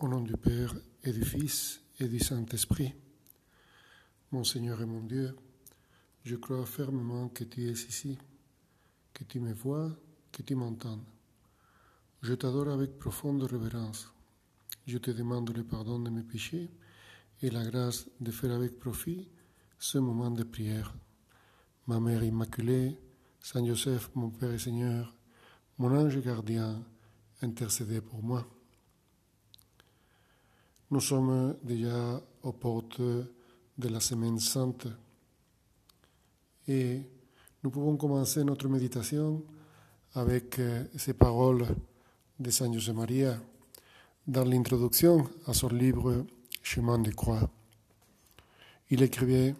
Au nom du Père et du Fils et du Saint-Esprit, mon Seigneur et mon Dieu, je crois fermement que tu es ici, que tu me vois, que tu m'entends. Je t'adore avec profonde révérence. Je te demande le pardon de mes péchés et la grâce de faire avec profit ce moment de prière. Ma Mère Immaculée, Saint Joseph, mon Père et Seigneur, mon ange gardien, intercédez pour moi. Nous sommes déjà aux portes de la Semaine Sainte et nous pouvons commencer notre méditation avec ces paroles de Saint José Maria dans l'introduction à son livre Chemin de croix. Il écrivait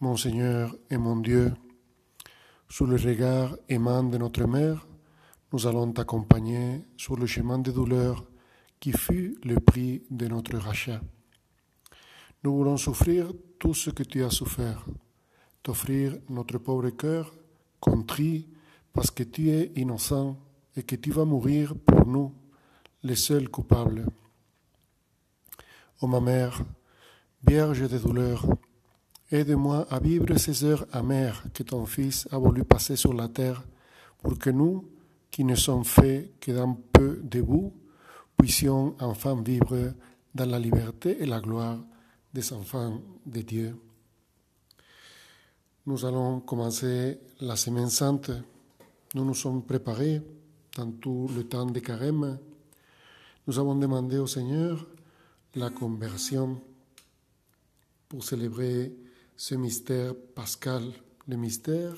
Mon Seigneur et mon Dieu, sous le regard aimant de notre mère, nous allons t'accompagner sur le chemin de douleur qui fut le prix de notre rachat. Nous voulons souffrir tout ce que tu as souffert, t'offrir notre pauvre cœur contrit parce que tu es innocent et que tu vas mourir pour nous, les seuls coupables. Ô ma mère, Vierge de douleur, aide-moi à vivre ces heures amères que ton Fils a voulu passer sur la terre pour que nous, qui ne sommes faits que d'un peu de boue, puissions enfin vivre dans la liberté et la gloire des enfants de Dieu. Nous allons commencer la Semaine Sainte. Nous nous sommes préparés dans tout le temps de carême. Nous avons demandé au Seigneur la conversion pour célébrer ce mystère pascal, le mystère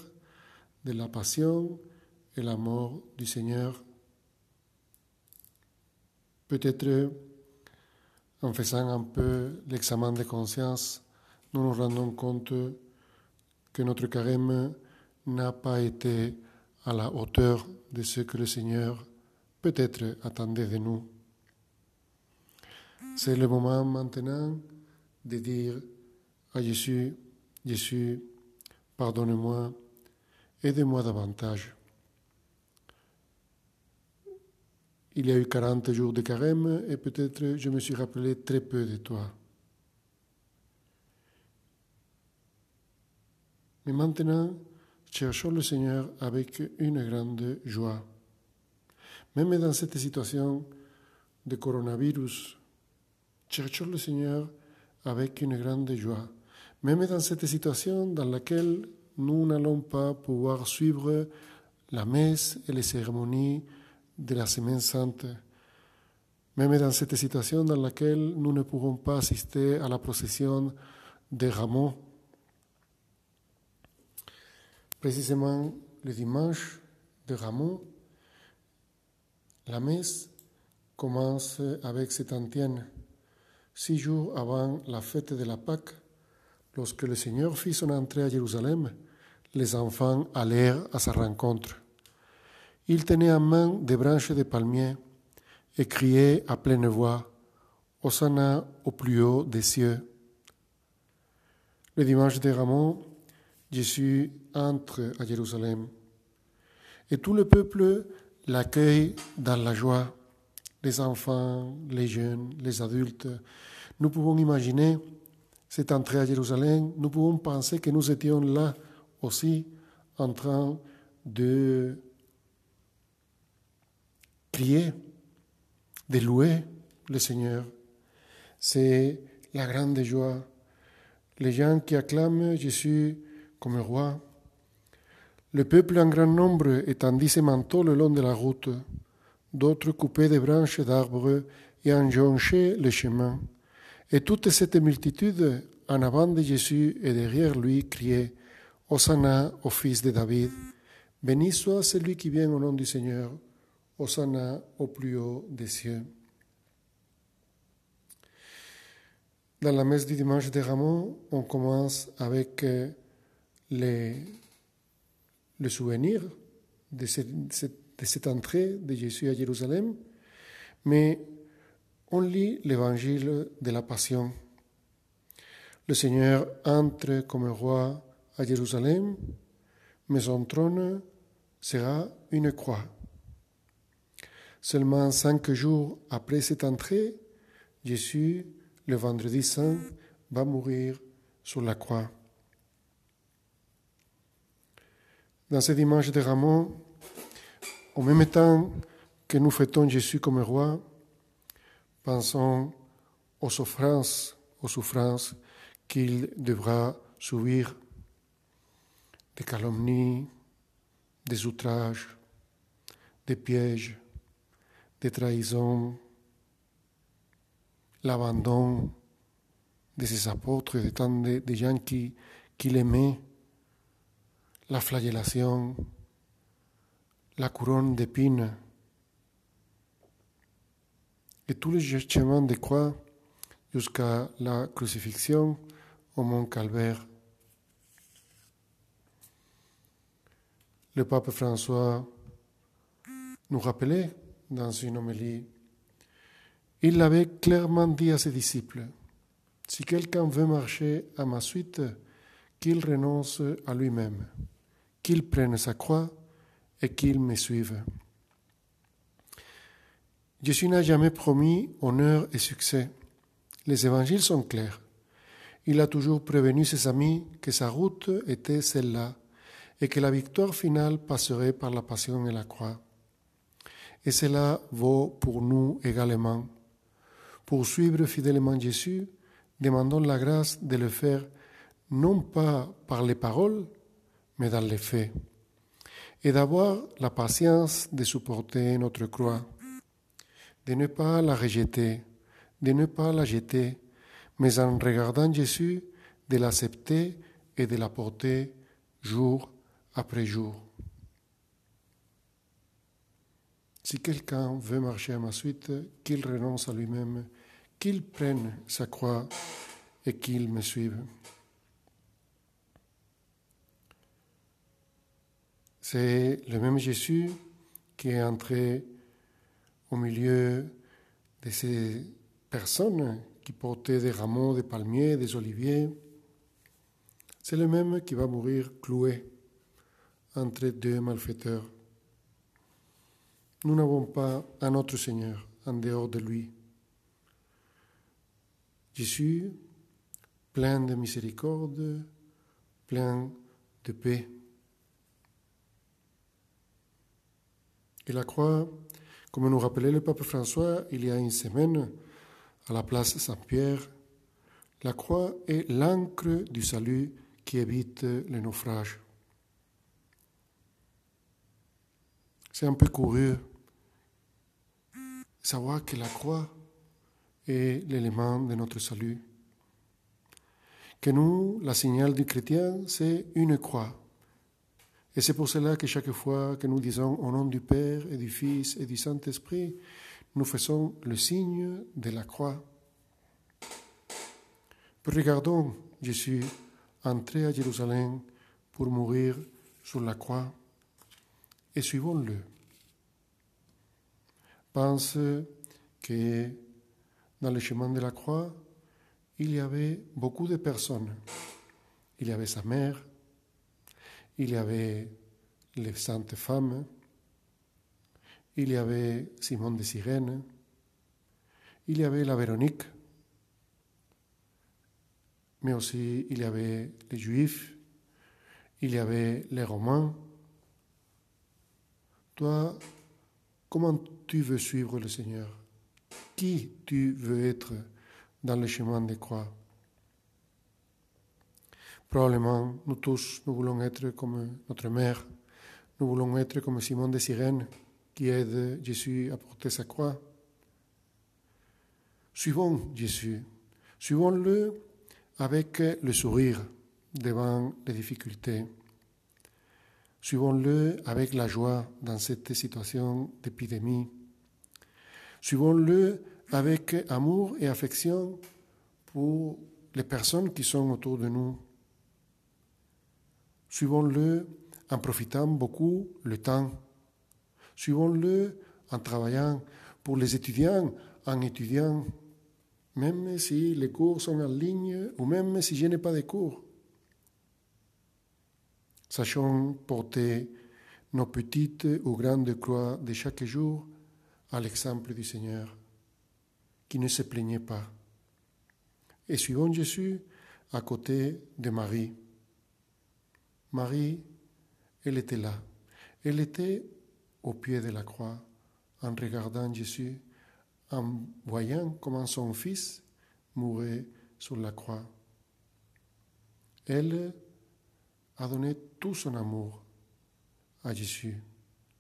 de la passion et la mort du Seigneur Peut-être en faisant un peu l'examen de conscience, nous nous rendons compte que notre carême n'a pas été à la hauteur de ce que le Seigneur peut-être attendait de nous. C'est le moment maintenant de dire à Jésus, Jésus, pardonne-moi, aide-moi davantage. Il y a eu 40 jours de carême et peut-être je me suis rappelé très peu de toi. Mais maintenant, cherchons le Seigneur avec une grande joie. Même dans cette situation de coronavirus, cherchons le Seigneur avec une grande joie. Même dans cette situation dans laquelle nous n'allons pas pouvoir suivre la messe et les cérémonies de la Semaine Sainte, même dans cette situation dans laquelle nous ne pourrons pas assister à la procession des rameaux. Précisément le dimanche de rameaux, la messe commence avec cette antienne, six jours avant la fête de la Pâque, lorsque le Seigneur fit son entrée à Jérusalem, les enfants allèrent à sa rencontre. Il tenait en main des branches de palmier et criait à pleine voix Hosanna au plus haut des cieux. Le dimanche de Ramon, Jésus entre à Jérusalem et tout le peuple l'accueille dans la joie. Les enfants, les jeunes, les adultes. Nous pouvons imaginer cette entrée à Jérusalem, nous pouvons penser que nous étions là aussi en train de prier, de louer le Seigneur. C'est la grande joie. Les gens qui acclament Jésus comme roi. Le peuple en grand nombre étendit ses manteaux le long de la route. D'autres coupaient des branches d'arbres et en jonchaient le chemin. Et toute cette multitude, en avant de Jésus et derrière lui, criait Hosanna au fils de David. Béni soit celui qui vient au nom du Seigneur. Au plus haut des cieux. Dans la messe du dimanche de Ramon, on commence avec les, le souvenir de cette, de cette entrée de Jésus à Jérusalem, mais on lit l'évangile de la Passion. Le Seigneur entre comme roi à Jérusalem, mais son trône sera une croix. Seulement cinq jours après cette entrée, Jésus, le vendredi saint, va mourir sur la croix. Dans ce dimanche de Ramon, au même temps que nous fêtons Jésus comme roi, pensons aux souffrances, aux souffrances qu'il devra subir, des calomnies, des outrages, des pièges, des trahisons, l'abandon de ses apôtres, de tant de, gens qui, qui l'aimaient, la flagellation, la couronne d'épines et tous les chemins de croix jusqu'à la crucifixion au mont Calvaire. Le pape François nous rappelait dans une homélie, il l'avait clairement dit à ses disciples, si quelqu'un veut marcher à ma suite, qu'il renonce à lui-même, qu'il prenne sa croix et qu'il me suive. Jésus n'a jamais promis honneur et succès. Les évangiles sont clairs. Il a toujours prévenu ses amis que sa route était celle-là et que la victoire finale passerait par la passion et la croix. Et cela vaut pour nous également. Pour suivre fidèlement Jésus, demandons la grâce de le faire non pas par les paroles, mais dans les faits, et d'avoir la patience de supporter notre croix, de ne pas la rejeter, de ne pas la jeter, mais en regardant Jésus, de l'accepter et de la porter jour après jour. Si quelqu'un veut marcher à ma suite, qu'il renonce à lui-même qu'il prenne sa croix et qu'il me suive. C'est le même Jésus qui est entré au milieu de ces personnes qui portaient des rameaux des palmiers, des oliviers. C'est le même qui va mourir cloué entre deux malfaiteurs. Nous n'avons pas un autre Seigneur en dehors de lui. Jésus, plein de miséricorde, plein de paix. Et la croix, comme nous rappelait le pape François il y a une semaine à la place Saint-Pierre, la croix est l'encre du salut qui évite le naufrage. C'est un peu curieux savoir que la croix est l'élément de notre salut. Que nous, la signal du chrétien, c'est une croix. Et c'est pour cela que chaque fois que nous disons au nom du Père et du Fils et du Saint-Esprit, nous faisons le signe de la croix. regardons Jésus entrer à Jérusalem pour mourir sur la croix et suivons-le. Pense que dans le chemin de la croix, il y avait beaucoup de personnes. Il y avait sa mère, il y avait les saintes femmes, il y avait Simon de Cyrène, il y avait la Véronique, mais aussi il y avait les Juifs, il y avait les Romains. Comment tu veux suivre le Seigneur? Qui tu veux être dans le chemin de croix? Probablement, nous tous, nous voulons être comme notre mère, nous voulons être comme Simon de Cyrène, qui aide Jésus à porter sa croix. Suivons Jésus, suivons-le avec le sourire devant les difficultés. Suivons-le avec la joie dans cette situation d'épidémie. Suivons-le avec amour et affection pour les personnes qui sont autour de nous. Suivons-le en profitant beaucoup le temps. Suivons-le en travaillant pour les étudiants, en étudiant, même si les cours sont en ligne ou même si je n'ai pas de cours. Sachons porter nos petites ou grandes croix de chaque jour à l'exemple du Seigneur qui ne se plaignait pas. Et suivant Jésus à côté de Marie. Marie, elle était là. Elle était au pied de la croix en regardant Jésus, en voyant comment son fils mourait sur la croix. Elle a donné tout son amour à Jésus.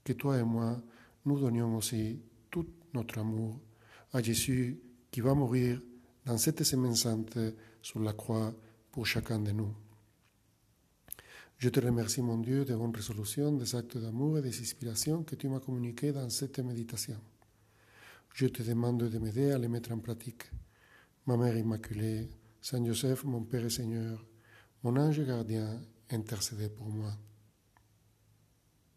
Que toi et moi, nous donnions aussi tout notre amour à Jésus qui va mourir dans cette semaine sainte sur la croix pour chacun de nous. Je te remercie, mon Dieu, des bonnes résolutions, des actes d'amour et des inspirations que tu m'as communiquées dans cette méditation. Je te demande de m'aider à les mettre en pratique. Ma Mère Immaculée, Saint Joseph, mon Père et Seigneur, mon ange gardien, intercédez pour moi.